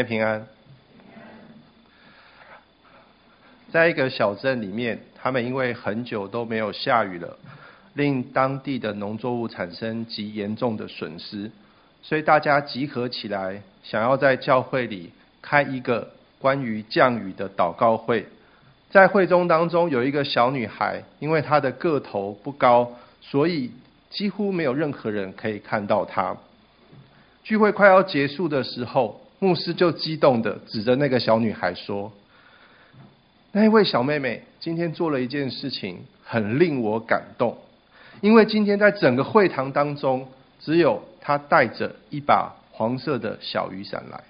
太平安。在一个小镇里面，他们因为很久都没有下雨了，令当地的农作物产生极严重的损失，所以大家集合起来，想要在教会里开一个关于降雨的祷告会。在会中当中，有一个小女孩，因为她的个头不高，所以几乎没有任何人可以看到她。聚会快要结束的时候，牧师就激动地指着那个小女孩说：“那位小妹妹今天做了一件事情，很令我感动。因为今天在整个会堂当中，只有她带着一把黄色的小雨伞来。”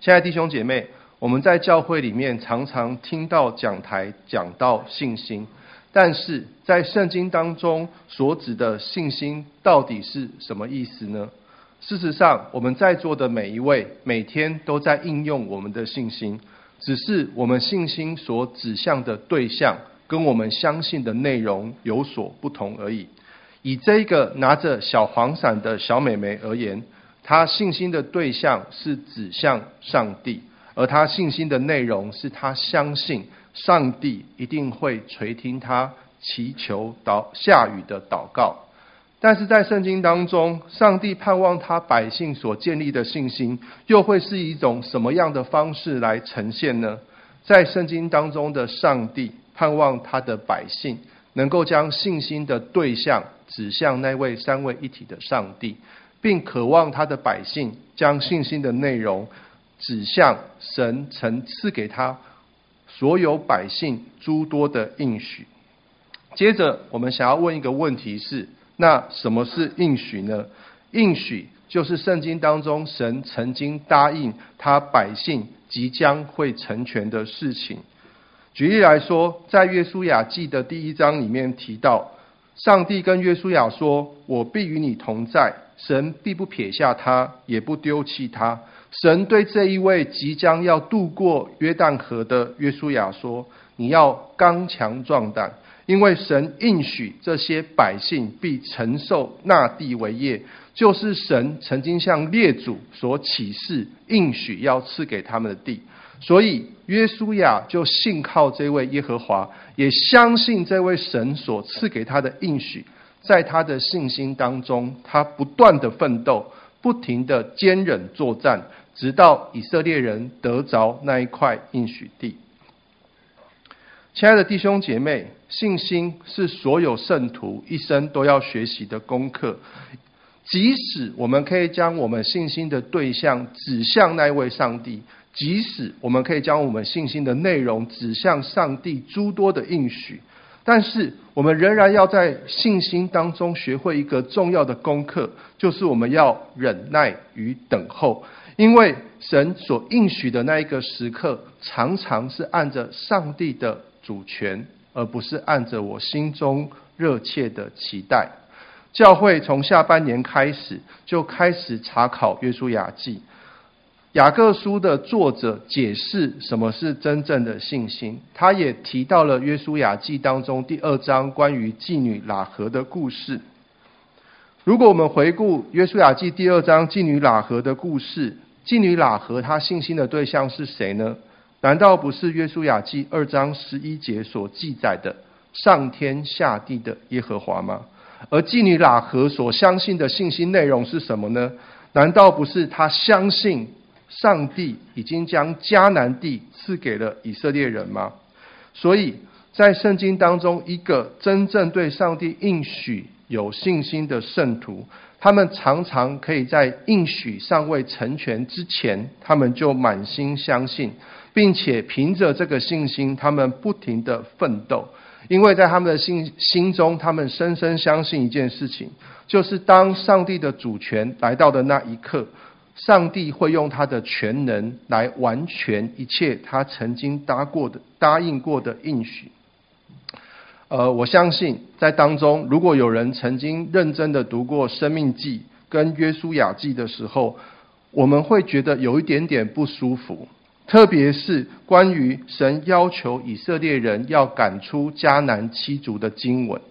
亲爱的弟兄姐妹，我们在教会里面常常听到讲台讲到信心，但是在圣经当中所指的信心到底是什么意思呢？事实上，我们在座的每一位每天都在应用我们的信心，只是我们信心所指向的对象跟我们相信的内容有所不同而已。以这一个拿着小黄伞的小美眉而言，她信心的对象是指向上帝，而她信心的内容是她相信上帝一定会垂听她祈求祷下雨的祷告。但是在圣经当中，上帝盼望他百姓所建立的信心，又会是一种什么样的方式来呈现呢？在圣经当中的上帝盼望他的百姓能够将信心的对象指向那位三位一体的上帝，并渴望他的百姓将信心的内容指向神曾赐给他所有百姓诸多的应许。接着，我们想要问一个问题是。那什么是应许呢？应许就是圣经当中神曾经答应他百姓即将会成全的事情。举例来说，在约书亚记的第一章里面提到，上帝跟约书亚说：“我必与你同在，神必不撇下他，也不丢弃他。”神对这一位即将要渡过约旦河的约书亚说：“你要刚强壮胆。”因为神应许这些百姓必承受那地为业，就是神曾经向列祖所启示应许要赐给他们的地，所以约书亚就信靠这位耶和华，也相信这位神所赐给他的应许，在他的信心当中，他不断的奋斗，不停的坚忍作战，直到以色列人得着那一块应许地。亲爱的弟兄姐妹，信心是所有圣徒一生都要学习的功课。即使我们可以将我们信心的对象指向那位上帝，即使我们可以将我们信心的内容指向上帝诸多的应许，但是我们仍然要在信心当中学会一个重要的功课，就是我们要忍耐与等候，因为神所应许的那一个时刻，常常是按着上帝的。主权，而不是按着我心中热切的期待。教会从下半年开始就开始查考约书亚记。雅各书的作者解释什么是真正的信心，他也提到了约书亚记当中第二章关于妓女喇合的故事。如果我们回顾约书亚记第二章妓女喇合的故事，妓女喇合她信心的对象是谁呢？难道不是约书亚记二章十一节所记载的上天下地的耶和华吗？而妓女喇合所相信的信息内容是什么呢？难道不是她相信上帝已经将迦南地赐给了以色列人吗？所以在圣经当中，一个真正对上帝应许有信心的圣徒，他们常常可以在应许尚未成全之前，他们就满心相信。并且凭着这个信心，他们不停地奋斗，因为在他们的心心中，他们深深相信一件事情，就是当上帝的主权来到的那一刻，上帝会用他的全能来完全一切他曾经答过的、答应过的应许。呃，我相信在当中，如果有人曾经认真的读过《生命记》跟《约书亚记》的时候，我们会觉得有一点点不舒服。特别是关于神要求以色列人要赶出迦南七族的经文，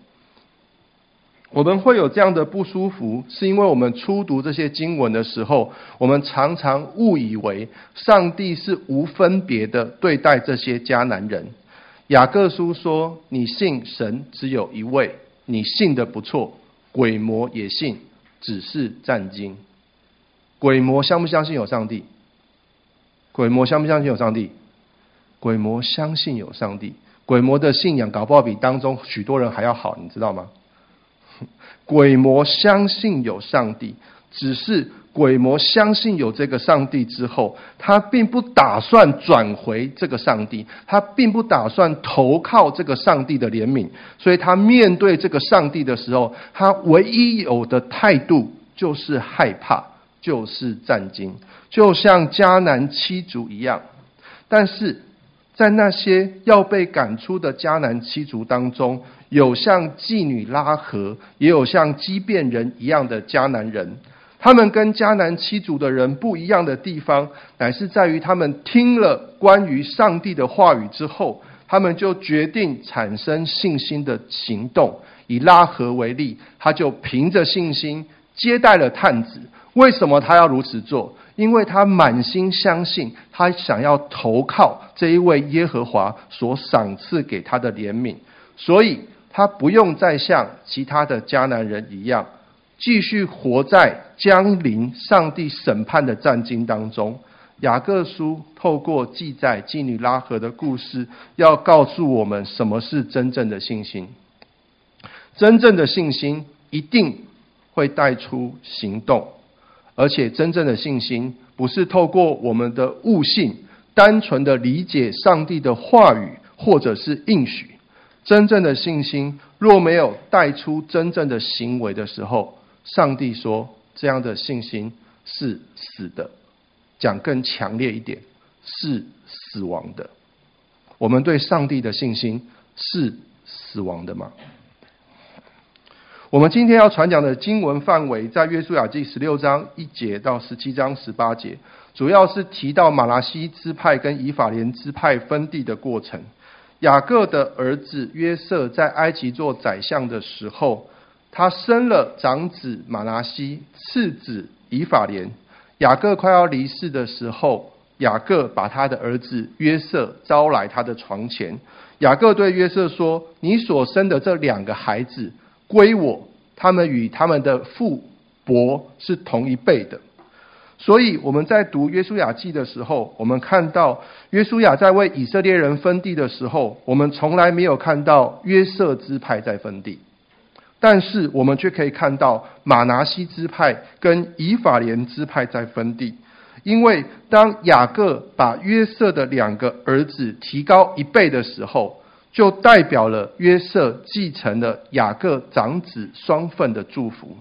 我们会有这样的不舒服，是因为我们初读这些经文的时候，我们常常误以为上帝是无分别的对待这些迦南人。雅各书说：“你信神只有一位，你信的不错，鬼魔也信，只是战惊。”鬼魔相不相信有上帝？鬼魔相不相信有上帝？鬼魔相信有上帝。鬼魔的信仰搞不好比当中许多人还要好，你知道吗？鬼魔相信有上帝，只是鬼魔相信有这个上帝之后，他并不打算转回这个上帝，他并不打算投靠这个上帝的怜悯，所以他面对这个上帝的时候，他唯一有的态度就是害怕，就是战惊，就像迦南七族一样。但是在那些要被赶出的迦南七族当中，有像妓女拉合，也有像畸变人一样的迦南人。他们跟迦南七族的人不一样的地方，乃是在于他们听了关于上帝的话语之后，他们就决定产生信心的行动。以拉合为例，他就凭着信心接待了探子。为什么他要如此做？因为他满心相信，他想要投靠这一位耶和华所赏赐给他的怜悯，所以。他不用再像其他的迦南人一样，继续活在将临上帝审判的战经当中。雅各书透过记载妓女拉合的故事，要告诉我们什么是真正的信心。真正的信心一定会带出行动，而且真正的信心不是透过我们的悟性，单纯的理解上帝的话语或者是应许。真正的信心若没有带出真正的行为的时候，上帝说这样的信心是死的。讲更强烈一点，是死亡的。我们对上帝的信心是死亡的吗？我们今天要传讲的经文范围在约书亚记十六章一节到十七章十八节，主要是提到玛拉西支派跟以法莲支派分地的过程。雅各的儿子约瑟在埃及做宰相的时候，他生了长子玛拉西，次子以法莲。雅各快要离世的时候，雅各把他的儿子约瑟招来他的床前。雅各对约瑟说：“你所生的这两个孩子归我，他们与他们的父伯是同一辈的。”所以我们在读约书亚记的时候，我们看到约书亚在为以色列人分地的时候，我们从来没有看到约瑟支派在分地，但是我们却可以看到玛拿西支派跟以法莲支派在分地，因为当雅各把约瑟的两个儿子提高一倍的时候，就代表了约瑟继承了雅各长子双份的祝福，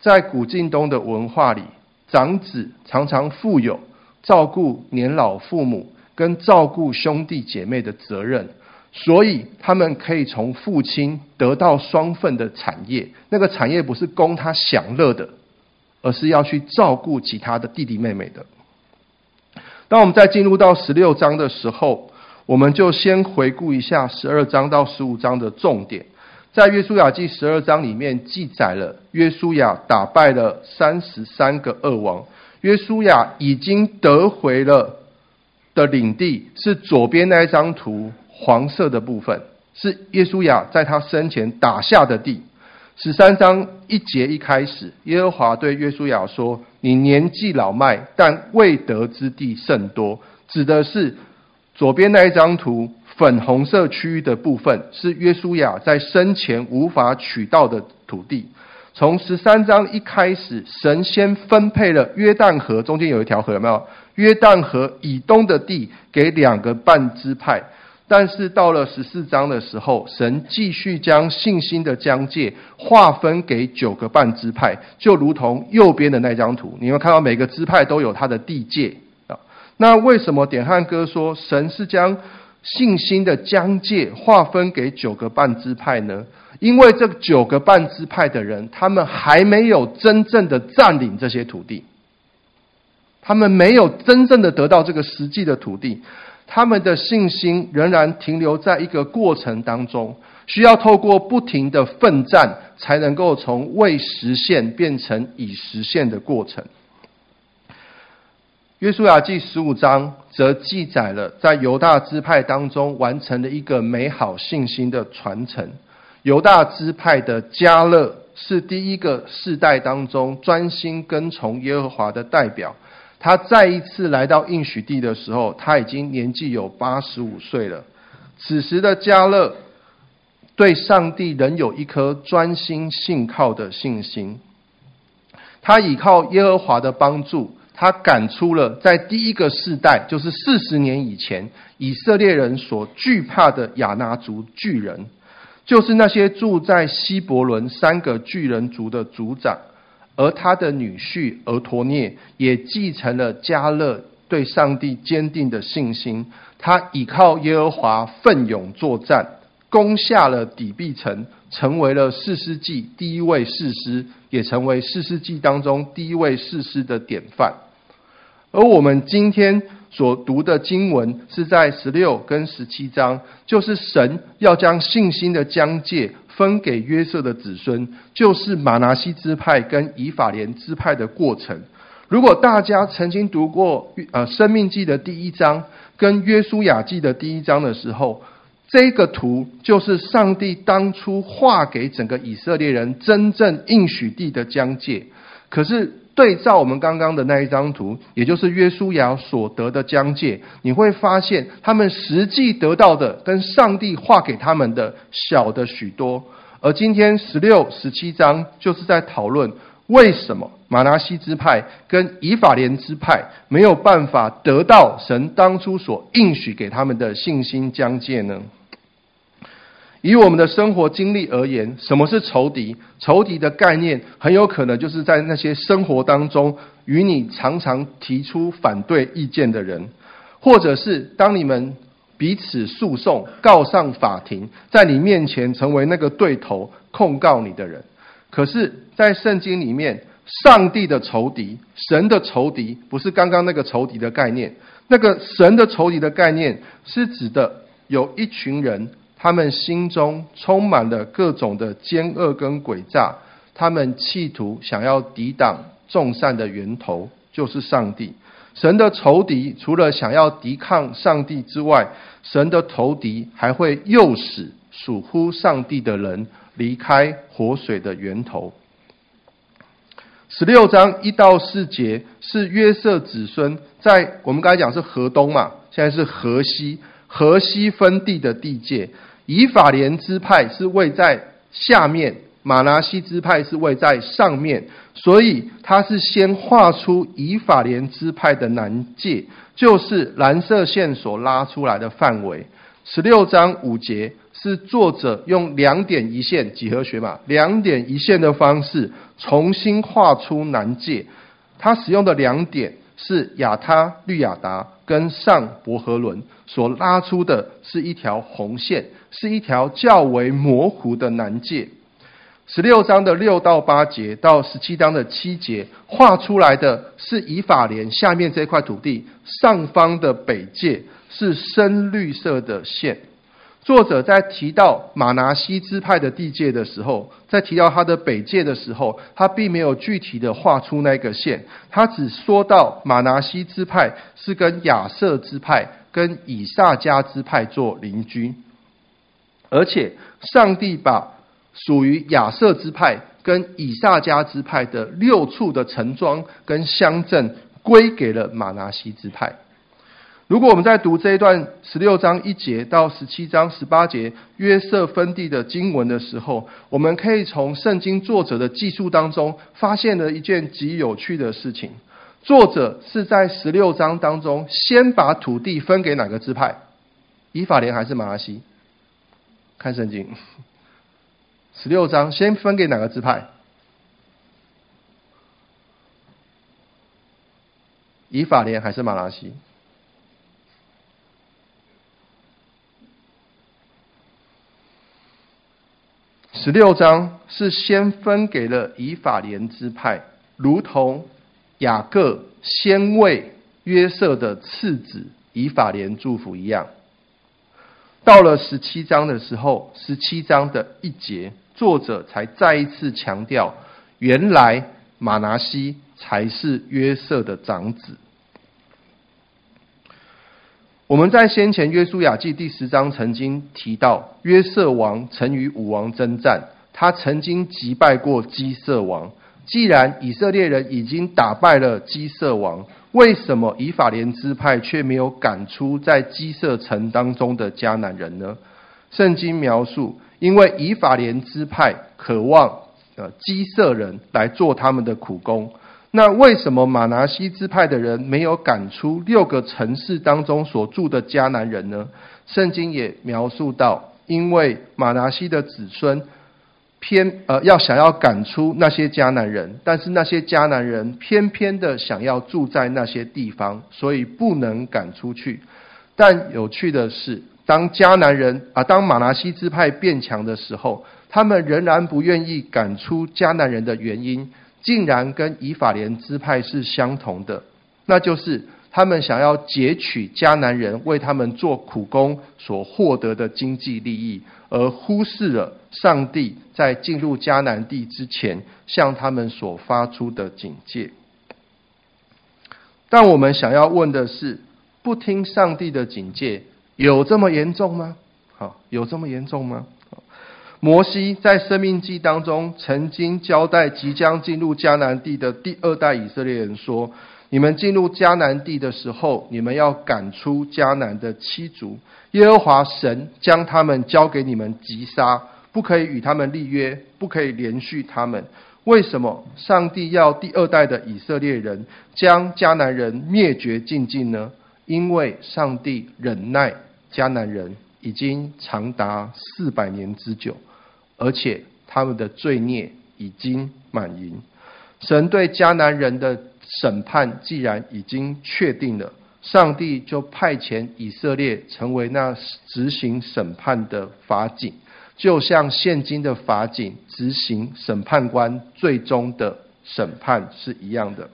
在古近东的文化里。长子常常负有照顾年老父母跟照顾兄弟姐妹的责任，所以他们可以从父亲得到双份的产业。那个产业不是供他享乐的，而是要去照顾其他的弟弟妹妹的。当我们在进入到十六章的时候，我们就先回顾一下十二章到十五章的重点。在约书亚记十二章里面记载了约书亚打败了三十三个恶王，约书亚已经得回了的领地是左边那一张图黄色的部分，是约书亚在他生前打下的地。十三章一节一开始，耶和华对约书亚说：“你年纪老迈，但未得之地甚多。”指的是左边那一张图。粉红色区域的部分是约书亚在生前无法取到的土地。从十三章一开始，神先分配了约旦河中间有一条河，有没有？约旦河以东的地给两个半支派。但是到了十四章的时候，神继续将信心的疆界划分给九个半支派，就如同右边的那张图，你会看到每个支派都有它的地界。那为什么点汉哥说神是将信心的疆界划分给九个半支派呢？因为这九个半支派的人，他们还没有真正的占领这些土地，他们没有真正的得到这个实际的土地，他们的信心仍然停留在一个过程当中。需要透过不停的奋战，才能够从未实现变成已实现的过程。约书亚记十五章则记载了在犹大支派当中完成的一个美好信心的传承。犹大支派的迦勒是第一个世代当中专心跟从耶和华的代表。他再一次来到应许地的时候，他已经年纪有八十五岁了。此时的迦勒对上帝仍有一颗专心信靠的信心。他倚靠耶和华的帮助。他赶出了在第一个世代，就是四十年以前，以色列人所惧怕的亚拿族巨人，就是那些住在希伯伦三个巨人族的族长，而他的女婿俄陀聂也继承了加勒对上帝坚定的信心，他倚靠耶和华奋勇作战，攻下了底壁城，成为了四世记第一位士师。也成为四世记当中第一位士师的典范，而我们今天所读的经文是在十六跟十七章，就是神要将信心的疆界分给约瑟的子孙，就是马拿西支派跟以法莲支派的过程。如果大家曾经读过呃生命记的第一章跟约书亚记的第一章的时候，这个图就是上帝当初画给整个以色列人真正应许地的疆界。可是对照我们刚刚的那一张图，也就是约书亚所得的疆界，你会发现他们实际得到的跟上帝画给他们的小的许多。而今天十六、十七章就是在讨论为什么玛拿西支派跟以法莲支派没有办法得到神当初所应许给他们的信心疆界呢？以我们的生活经历而言，什么是仇敌？仇敌的概念很有可能就是在那些生活当中与你常常提出反对意见的人，或者是当你们彼此诉讼、告上法庭，在你面前成为那个对头控告你的人。可是，在圣经里面，上帝的仇敌、神的仇敌，不是刚刚那个仇敌的概念。那个神的仇敌的概念，是指的有一群人。他们心中充满了各种的奸恶跟诡诈，他们企图想要抵挡众善的源头，就是上帝。神的仇敌除了想要抵抗上帝之外，神的仇敌还会诱使属乎上帝的人离开活水的源头。十六章一到四节是约瑟子孙在我们刚才讲是河东嘛，现在是河西，河西分地的地界。以法莲支派是位在下面，玛拿西支派是位在上面，所以他是先画出以法莲支派的南界，就是蓝色线所拉出来的范围。十六章五节是作者用两点一线几何学嘛，两点一线的方式重新画出南界。他使用的两点是亚他绿亚达跟上伯和伦所拉出的是一条红线。是一条较为模糊的南界。十六章的六到八节到十七章的七节画出来的是以法莲下面这块土地上方的北界，是深绿色的线。作者在提到马拿西支派的地界的时候，在提到他的北界的时候，他并没有具体的画出那个线，他只说到马拿西支派是跟亚设支派跟以萨迦支派做邻居。而且，上帝把属于亚设支派跟以萨迦支派的六处的城庄跟乡镇归给了马拿西支派。如果我们在读这一段十六章一节到十七章十八节约瑟分地的经文的时候，我们可以从圣经作者的记述当中发现了一件极有趣的事情：作者是在十六章当中先把土地分给哪个支派？以法莲还是玛拉西？看圣经，十六章先分给哪个支派？以法莲还是玛拉西？十六章是先分给了以法莲支派，如同雅各先为约瑟的次子以法莲祝福一样。到了十七章的时候，十七章的一节，作者才再一次强调，原来玛拿西才是约瑟的长子。我们在先前约书亚记第十章曾经提到，约瑟王曾与武王征战，他曾经击败过基色王。既然以色列人已经打败了基色王，为什么以法莲支派却没有赶出在基色城当中的迦南人呢？圣经描述，因为以法莲支派渴望呃基色人来做他们的苦工。那为什么马拿西支派的人没有赶出六个城市当中所住的迦南人呢？圣经也描述到，因为马拿西的子孙。偏呃要想要赶出那些迦南人，但是那些迦南人偏偏的想要住在那些地方，所以不能赶出去。但有趣的是，当迦南人啊，当马拿西支派变强的时候，他们仍然不愿意赶出迦南人的原因，竟然跟以法莲支派是相同的，那就是他们想要截取迦南人为他们做苦工所获得的经济利益。而忽视了上帝在进入迦南地之前向他们所发出的警戒。但我们想要问的是：不听上帝的警戒，有这么严重吗？好，有这么严重吗？摩西在生命记当中曾经交代即将进入迦南地的第二代以色列人说。你们进入迦南地的时候，你们要赶出迦南的七族。耶和华神将他们交给你们击杀，不可以与他们立约，不可以连续他们。为什么上帝要第二代的以色列人将迦南人灭绝净尽呢？因为上帝忍耐迦南人已经长达四百年之久，而且他们的罪孽已经满盈。神对迦南人的审判既然已经确定了，上帝就派遣以色列成为那执行审判的法警，就像现今的法警执行审判官最终的审判是一样的。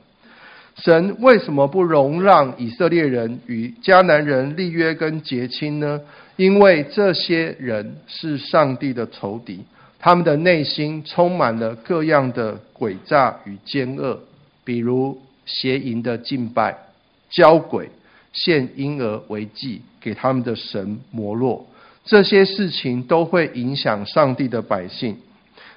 神为什么不容让以色列人与迦南人立约跟结亲呢？因为这些人是上帝的仇敌，他们的内心充满了各样的诡诈与奸恶，比如。邪淫的敬拜、交鬼、献婴儿为祭给他们的神摩洛，这些事情都会影响上帝的百姓。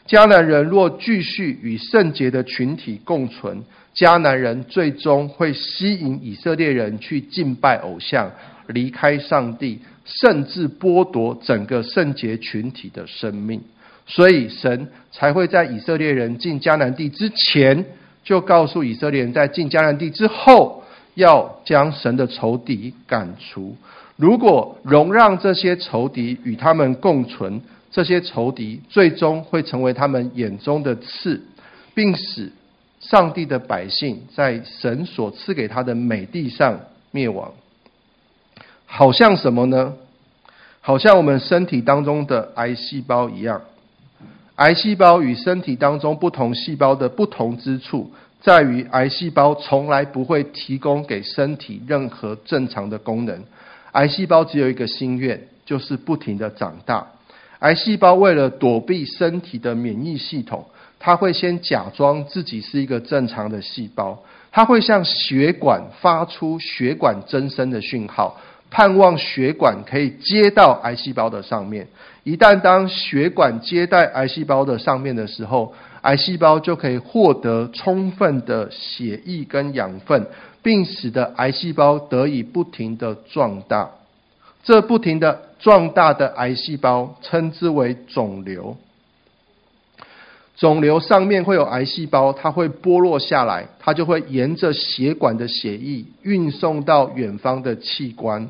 迦南人若继续与圣洁的群体共存，迦南人最终会吸引以色列人去敬拜偶像，离开上帝，甚至剥夺整个圣洁群体的生命。所以神才会在以色列人进迦南地之前。就告诉以色列人，在进迦南地之后，要将神的仇敌赶除。如果容让这些仇敌与他们共存，这些仇敌最终会成为他们眼中的刺，并使上帝的百姓在神所赐给他的美地上灭亡。好像什么呢？好像我们身体当中的癌细胞一样。癌细胞与身体当中不同细胞的不同之处，在于癌细胞从来不会提供给身体任何正常的功能。癌细胞只有一个心愿，就是不停地长大。癌细胞为了躲避身体的免疫系统，它会先假装自己是一个正常的细胞，它会向血管发出血管增生的讯号。盼望血管可以接到癌细胞的上面，一旦当血管接在癌细胞的上面的时候，癌细胞就可以获得充分的血液跟养分，并使得癌细胞得以不停的壮大。这不停的壮大的癌细胞称之为肿瘤。肿瘤上面会有癌细胞，它会剥落下来，它就会沿着血管的血液运送到远方的器官，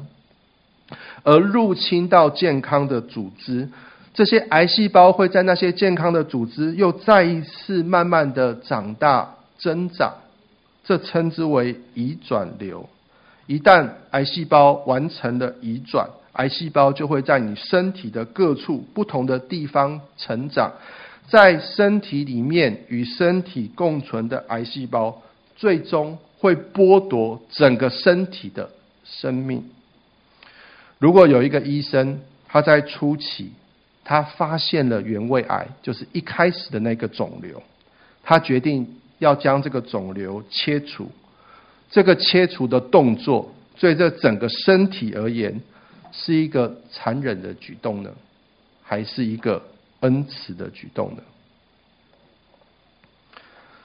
而入侵到健康的组织。这些癌细胞会在那些健康的组织又再一次慢慢的长大增长，这称之为移转瘤。一旦癌细胞完成了移转，癌细胞就会在你身体的各处不同的地方成长。在身体里面与身体共存的癌细胞，最终会剥夺整个身体的生命。如果有一个医生，他在初期，他发现了原位癌，就是一开始的那个肿瘤，他决定要将这个肿瘤切除。这个切除的动作，对这整个身体而言，是一个残忍的举动呢，还是一个恩慈的举动呢？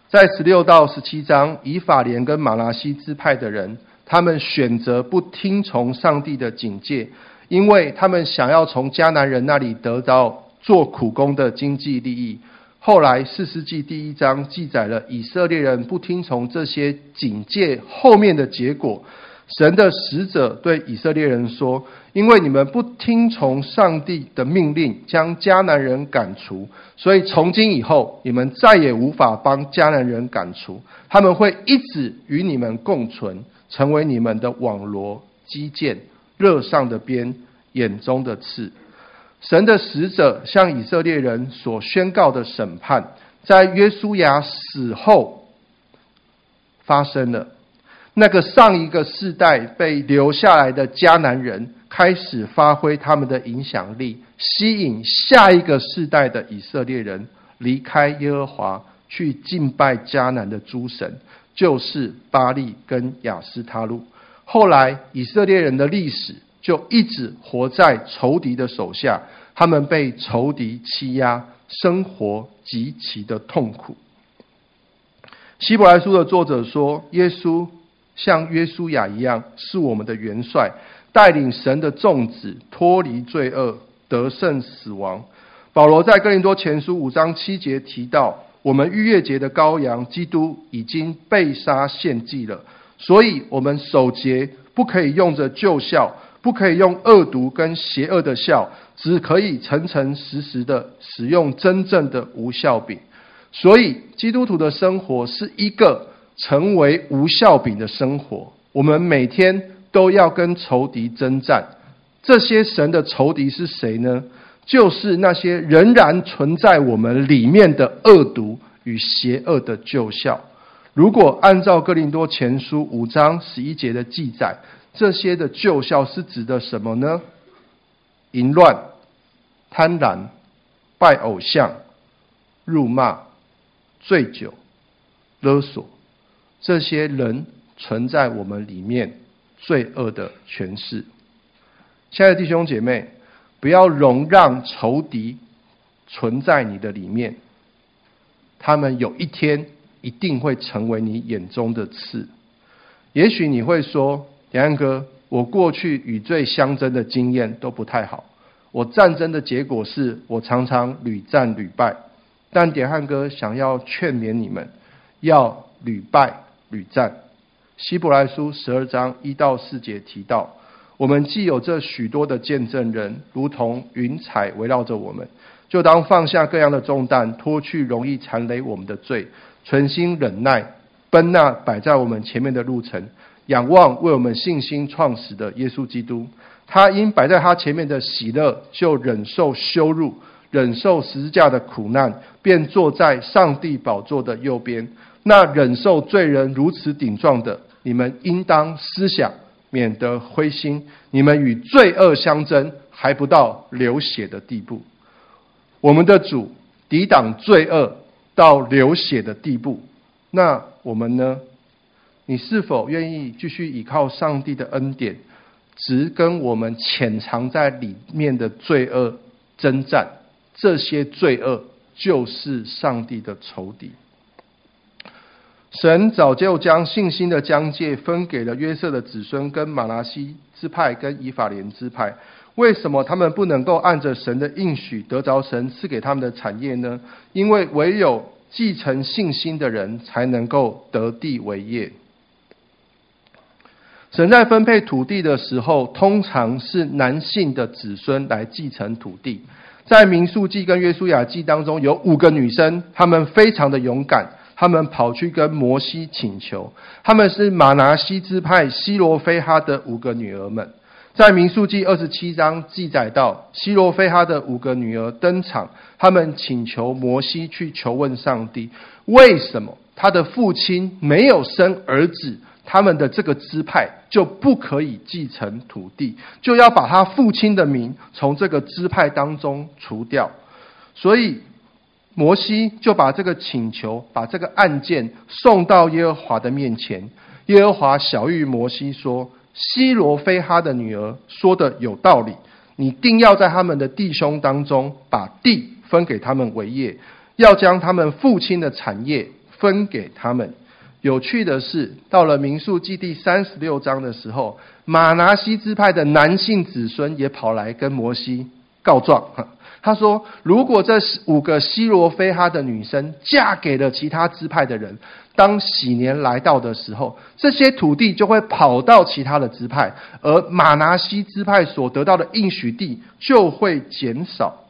在十六到十七章，以法莲跟马拿西支派的人，他们选择不听从上帝的警戒，因为他们想要从迦南人那里得到做苦工的经济利益。后来四世纪第一章记载了以色列人不听从这些警戒后面的结果。神的使者对以色列人说：“因为你们不听从上帝的命令，将迦南人赶除，所以从今以后，你们再也无法帮迦南人赶除。他们会一直与你们共存，成为你们的网罗、机槛、肋上的鞭、眼中的刺。”神的使者向以色列人所宣告的审判，在约书亚死后发生了。那个上一个世代被留下来的迦南人开始发挥他们的影响力，吸引下一个世代的以色列人离开耶和华，去敬拜迦南的诸神，就是巴力跟亚斯他录。后来以色列人的历史就一直活在仇敌的手下，他们被仇敌欺压，生活极其的痛苦。希伯来书的作者说，耶稣。像约书亚一样，是我们的元帅，带领神的众子脱离罪恶，得胜死亡。保罗在哥林多前书五章七节提到，我们逾越节的羔羊基督已经被杀献祭了，所以我们守节不可以用着旧酵，不可以用恶毒跟邪恶的酵，只可以诚诚实实的使用真正的无酵饼。所以基督徒的生活是一个。成为无酵饼的生活，我们每天都要跟仇敌征战。这些神的仇敌是谁呢？就是那些仍然存在我们里面的恶毒与邪恶的旧酵。如果按照哥林多前书五章十一节的记载，这些的旧酵是指的什么呢？淫乱、贪婪、拜偶像、辱骂、醉酒、勒索。这些人存在我们里面罪恶的权势。亲爱的弟兄姐妹，不要容让仇敌存在你的里面，他们有一天一定会成为你眼中的刺。也许你会说，点翰哥，我过去与罪相争的经验都不太好，我战争的结果是我常常屡战屡败。但点汉哥想要劝勉你们，要屡败。屡战，希伯来书十二章一到四节提到，我们既有这许多的见证人，如同云彩围绕着我们，就当放下各样的重担，脱去容易缠累我们的罪，存心忍耐，奔那摆在我们前面的路程，仰望为我们信心创始的耶稣基督。他因摆在他前面的喜乐，就忍受羞辱，忍受十字架的苦难，便坐在上帝宝座的右边。那忍受罪人如此顶撞的，你们应当思想，免得灰心。你们与罪恶相争，还不到流血的地步。我们的主抵挡罪恶到流血的地步，那我们呢？你是否愿意继续依靠上帝的恩典，只跟我们潜藏在里面的罪恶征战？这些罪恶就是上帝的仇敌。神早就将信心的疆界分给了约瑟的子孙跟马拿西支派跟以法莲支派。为什么他们不能够按着神的应许得着神赐给他们的产业呢？因为唯有继承信心的人才能够得地为业。神在分配土地的时候，通常是男性的子孙来继承土地。在民数记跟约书亚记当中，有五个女生，她们非常的勇敢。他们跑去跟摩西请求，他们是马拿西支派西罗非哈的五个女儿们。在民数记二十七章记载到，西罗非哈的五个女儿登场，他们请求摩西去求问上帝，为什么他的父亲没有生儿子他们的这个支派就不可以继承土地，就要把他父亲的名从这个支派当中除掉。所以摩西就把这个请求，把这个案件送到耶和华的面前。耶和华晓諭摩西说：“西罗非哈的女儿说的有道理，你定要在他们的弟兄当中把地分给他们为业，要将他们父亲的产业分给他们。”有趣的是，到了民数记第三十六章的时候，玛拿西支派的男性子孙也跑来跟摩西告状。他说：“如果这五个西罗非哈的女生嫁给了其他支派的人，当禧年来到的时候，这些土地就会跑到其他的支派，而玛拿西支派所得到的应许地就会减少。”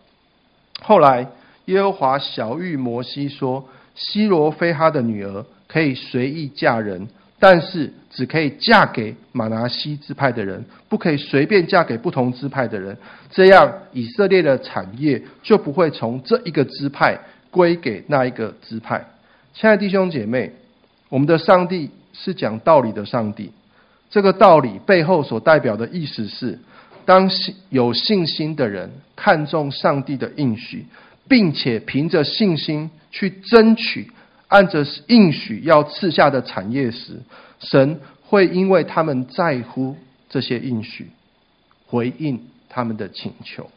后来，耶和华晓諭摩西说：“西罗非哈的女儿。”可以随意嫁人，但是只可以嫁给马拿西支派的人，不可以随便嫁给不同支派的人。这样以色列的产业就不会从这一个支派归给那一个支派。亲爱的弟兄姐妹，我们的上帝是讲道理的上帝。这个道理背后所代表的意思是，当有信心的人看重上帝的应许，并且凭着信心去争取。按着应许要赐下的产业时，神会因为他们在乎这些应许，回应他们的请求。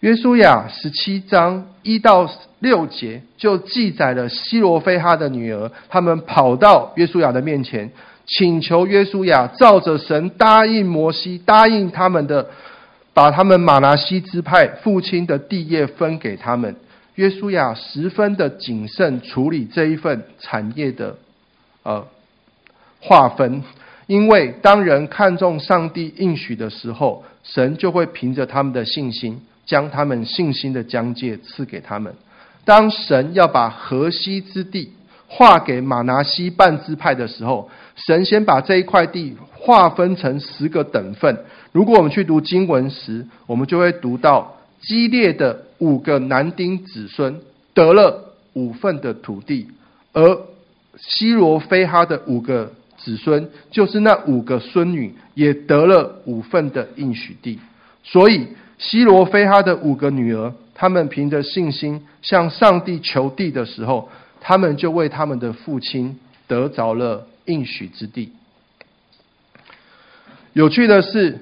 约书亚十七章一到六节就记载了西罗非哈的女儿，他们跑到约书亚的面前，请求约书亚照着神答应摩西答应他们的，把他们玛拿西支派父亲的地业分给他们。约书亚十分的谨慎处理这一份产业的呃划分，因为当人看重上帝应许的时候，神就会凭着他们的信心，将他们信心的疆界赐给他们。当神要把河西之地划给马拿西半支派的时候，神先把这一块地划分成十个等份。如果我们去读经文时，我们就会读到激烈的。五个男丁子孙得了五份的土地，而西罗非哈的五个子孙，就是那五个孙女，也得了五份的应许地。所以西罗非哈的五个女儿，他们凭着信心向上帝求地的时候，他们就为他们的父亲得着了应许之地。有趣的是。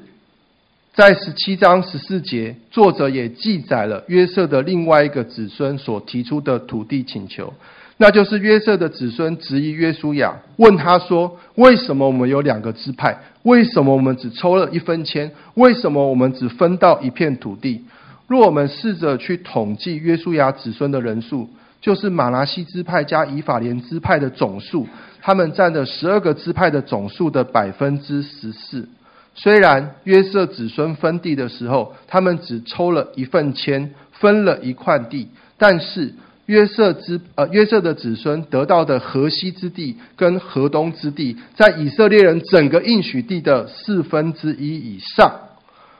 在十七章十四节，作者也记载了约瑟的另外一个子孙所提出的土地请求，那就是约瑟的子孙质疑约书亚，问他说：“为什么我们有两个支派？为什么我们只抽了一分签？为什么我们只分到一片土地？”若我们试着去统计约书亚子孙的人数，就是玛拿西支派加以法莲支派的总数，他们占了十二个支派的总数的百分之十四。虽然约瑟子孙分地的时候，他们只抽了一份签，分了一块地，但是约瑟之呃约瑟的子孙得到的河西之地跟河东之地，在以色列人整个应许地的四分之一以上。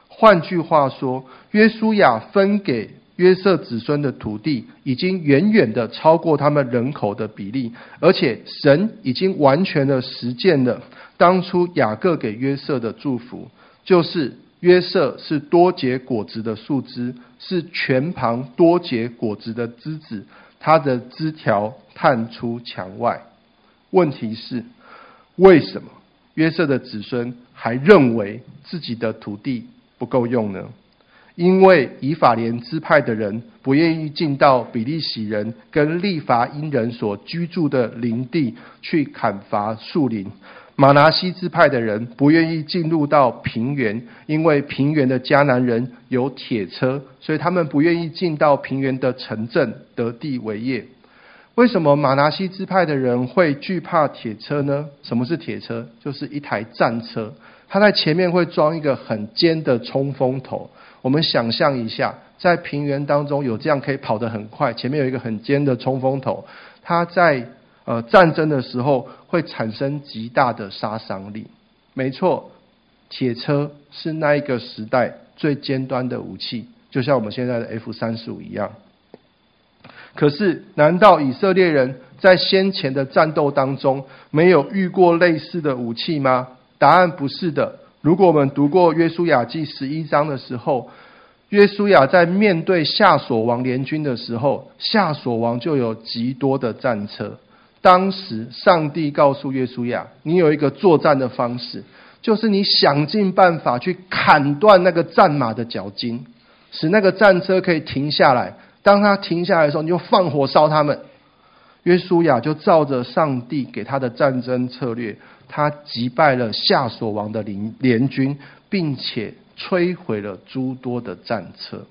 换句话说，约书亚分给约瑟子孙的土地，已经远远的超过他们人口的比例，而且神已经完全的实践了。当初雅各给约瑟的祝福，就是约瑟是多结果子的树枝，是全旁多结果子的枝子，它的枝条探出墙外。问题是，为什么约瑟的子孙还认为自己的土地不够用呢？因为以法莲支派的人不愿意进到比利洗人跟利乏音人所居住的林地去砍伐树林。马拿西支派的人不愿意进入到平原，因为平原的迦南人有铁车，所以他们不愿意进到平原的城镇得地为业。为什么马拿西支派的人会惧怕铁车呢？什么是铁车？就是一台战车，它在前面会装一个很尖的冲锋头。我们想象一下，在平原当中有这样可以跑得很快，前面有一个很尖的冲锋头，它在。呃，战争的时候会产生极大的杀伤力。没错，铁车是那一个时代最尖端的武器，就像我们现在的 F 三十五一样。可是，难道以色列人在先前的战斗当中没有遇过类似的武器吗？答案不是的。如果我们读过约书亚记十一章的时候，约书亚在面对夏琐王联军的时候，夏琐王就有极多的战车。当时，上帝告诉约书亚：“你有一个作战的方式，就是你想尽办法去砍断那个战马的脚筋，使那个战车可以停下来。”当他停下来的时候，你就放火烧他们。约书亚就照着上帝给他的战争策略，他击败了夏所王的联联军，并且摧毁了诸多的战车。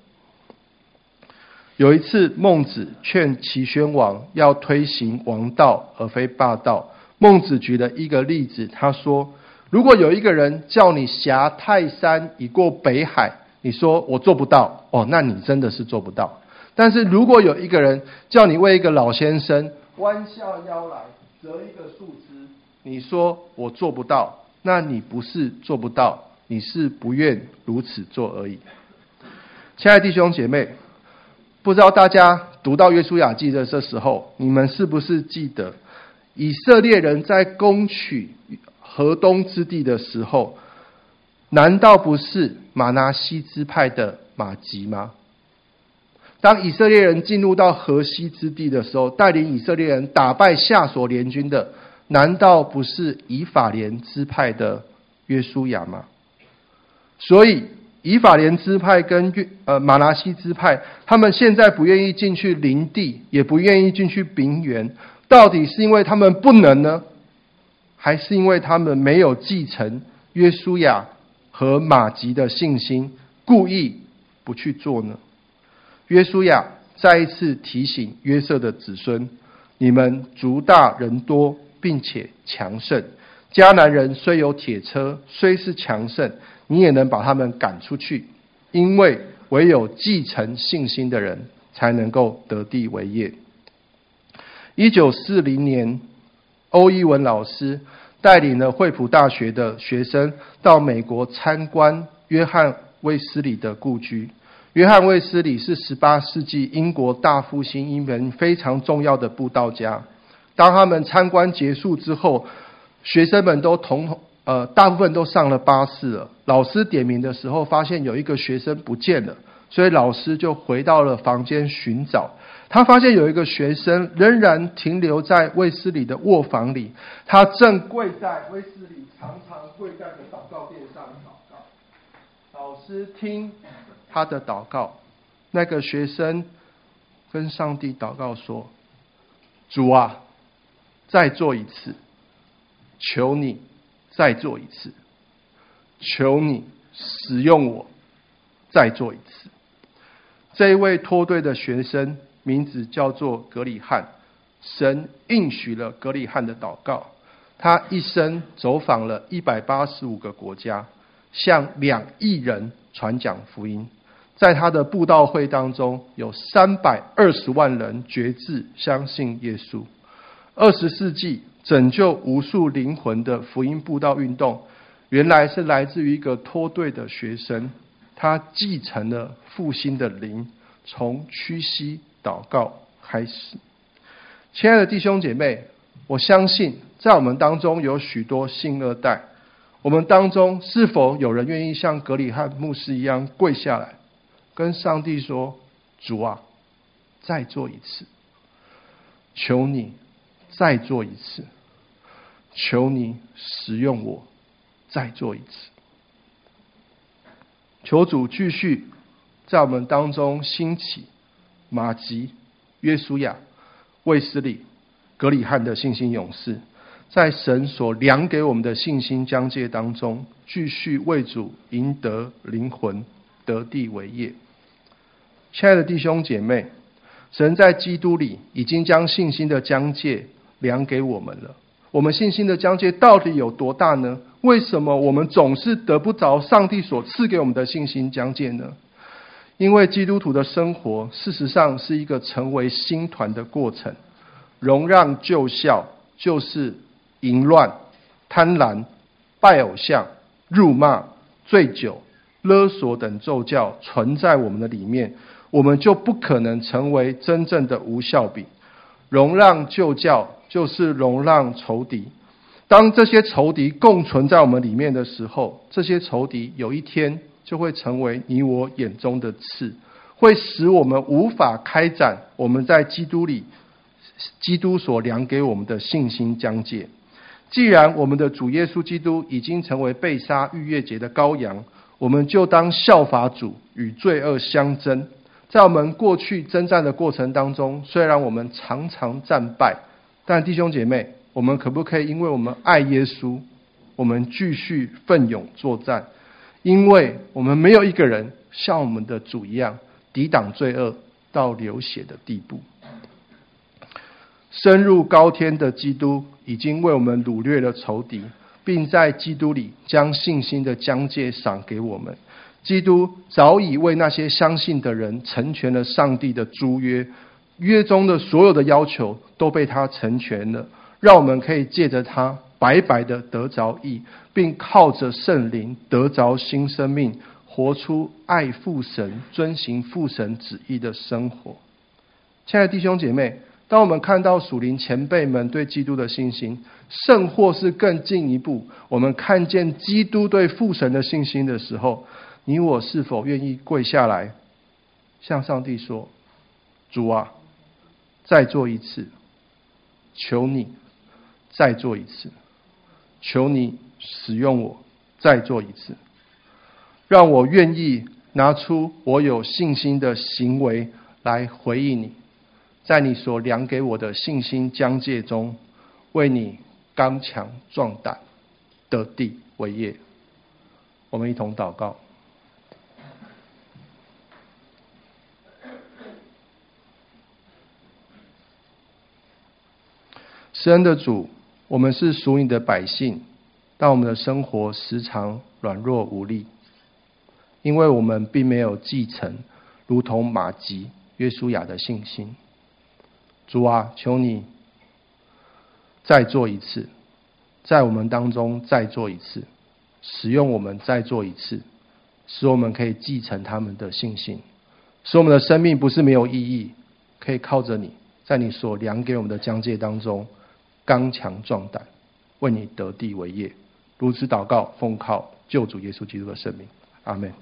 有一次，孟子劝齐宣王要推行王道而非霸道。孟子举了一个例子，他说：“如果有一个人叫你挟泰山以过北海，你说我做不到，哦，那你真的是做不到。”但是如果有一个人叫你为一个老先生弯下腰来折一个树枝，你说我做不到，那你不是做不到，你是不愿如此做而已。亲爱的弟兄姐妹，不知道大家读到约书亚记的这时候，你们是不是记得以色列人在攻取河东之地的时候，难道不是马拿西支派的马吉吗？当以色列人进入到河西之地的时候，带领以色列人打败夏所联军的，难道不是以法莲支派的约书亚吗？所以以法莲支派跟约呃马拿西支派，他们现在不愿意进去林地，也不愿意进去平原，到底是因为他们不能呢，还是因为他们没有继承约书亚和玛吉的信心，故意不去做呢？约书亚再一次提醒约瑟的子孙：“你们族大人多，并且强盛。迦南人虽有铁车，虽是强盛，你也能把他们赶出去，因为唯有继承信心的人，才能够得地为业。”一九四零年，欧一文老师带领了惠普大学的学生到美国参观约翰卫斯理的故居。约翰卫斯理是十八世纪英国大复兴英文非常重要的布道家。当他们参观结束之后，学生们都同呃大部分都上了巴士了。老师点名的时候，发现有一个学生不见了，所以老师就回到了房间寻找。他发现有一个学生仍然停留在卫斯理的卧房里，他正跪在卫斯理常常跪在的祷告垫上祷告。老师听。他的祷告，那个学生跟上帝祷告说：“主啊，再做一次，求你再做一次，求你使用我，再做一次。”这一位脱队的学生名字叫做格里汉，神应许了格里汉的祷告，他一生走访了一百八十五个国家，向两亿人传讲福音。在他的布道会当中，有三百二十万人决志相信耶稣。二十世纪拯救无数灵魂的福音布道运动，原来是来自于一个脱队的学生，他继承了复兴的灵，从屈膝祷告开始。亲爱的弟兄姐妹，我相信在我们当中有许多信二代，我们当中是否有人愿意像格里汉牧师一样跪下来？跟上帝说：“主啊，再做一次，求你再做一次，求你使用我，再做一次。求主继续在我们当中兴起马吉、约书亚、卫斯理、格里翰的信心勇士，在神所量给我们的信心疆界当中，继续为主赢得灵魂，得地为业。”亲爱的弟兄姐妹，神在基督里已经将信心的疆界量给我们了。我们信心的疆界到底有多大呢？为什么我们总是得不着上帝所赐给我们的信心疆界呢？因为基督徒的生活事实上是一个成为新团的过程。容让旧效就是淫乱、贪婪、拜偶像、辱骂、醉酒、勒索等咒教存在我们的里面。我们就不可能成为真正的无酵饼。容让旧教就是容让仇敌。当这些仇敌共存在我们里面的时候，这些仇敌有一天就会成为你我眼中的刺，会使我们无法开展我们在基督里，基督所量给我们的信心疆界。既然我们的主耶稣基督已经成为被杀逾越节的羔羊，我们就当效法主，与罪恶相争。在我们过去征战的过程当中，虽然我们常常战败，但弟兄姐妹，我们可不可以因为我们爱耶稣，我们继续奋勇作战？因为我们没有一个人像我们的主一样抵挡罪恶到流血的地步。升入高天的基督已经为我们掳掠了仇敌，并在基督里将信心的疆界赏给我们。基督早已为那些相信的人成全了上帝的诸约，约中的所有的要求都被他成全了，让我们可以借着他白白的得着义，并靠着圣灵得着新生命，活出爱父神、遵行父神旨意的生活。亲爱的弟兄姐妹，当我们看到属灵前辈们对基督的信心，甚或是更进一步，我们看见基督对父神的信心的时候，你我是否愿意跪下来，向上帝说：“主啊，再做一次，求你再做一次，求你使用我，再做一次，让我愿意拿出我有信心的行为来回应你，在你所量给我的信心疆界中，为你刚强壮胆，得地为业。”我们一同祷告。施恩的主，我们是属你的百姓，但我们的生活时常软弱无力，因为我们并没有继承如同马吉、约书亚的信心。主啊，求你再做一次，在我们当中再做一次，使用我们再做一次，使我们可以继承他们的信心，使我们的生命不是没有意义，可以靠着你，在你所量给我们的疆界当中。刚强壮胆，为你得地为业，如此祷告，奉靠救主耶稣基督的圣名，阿门。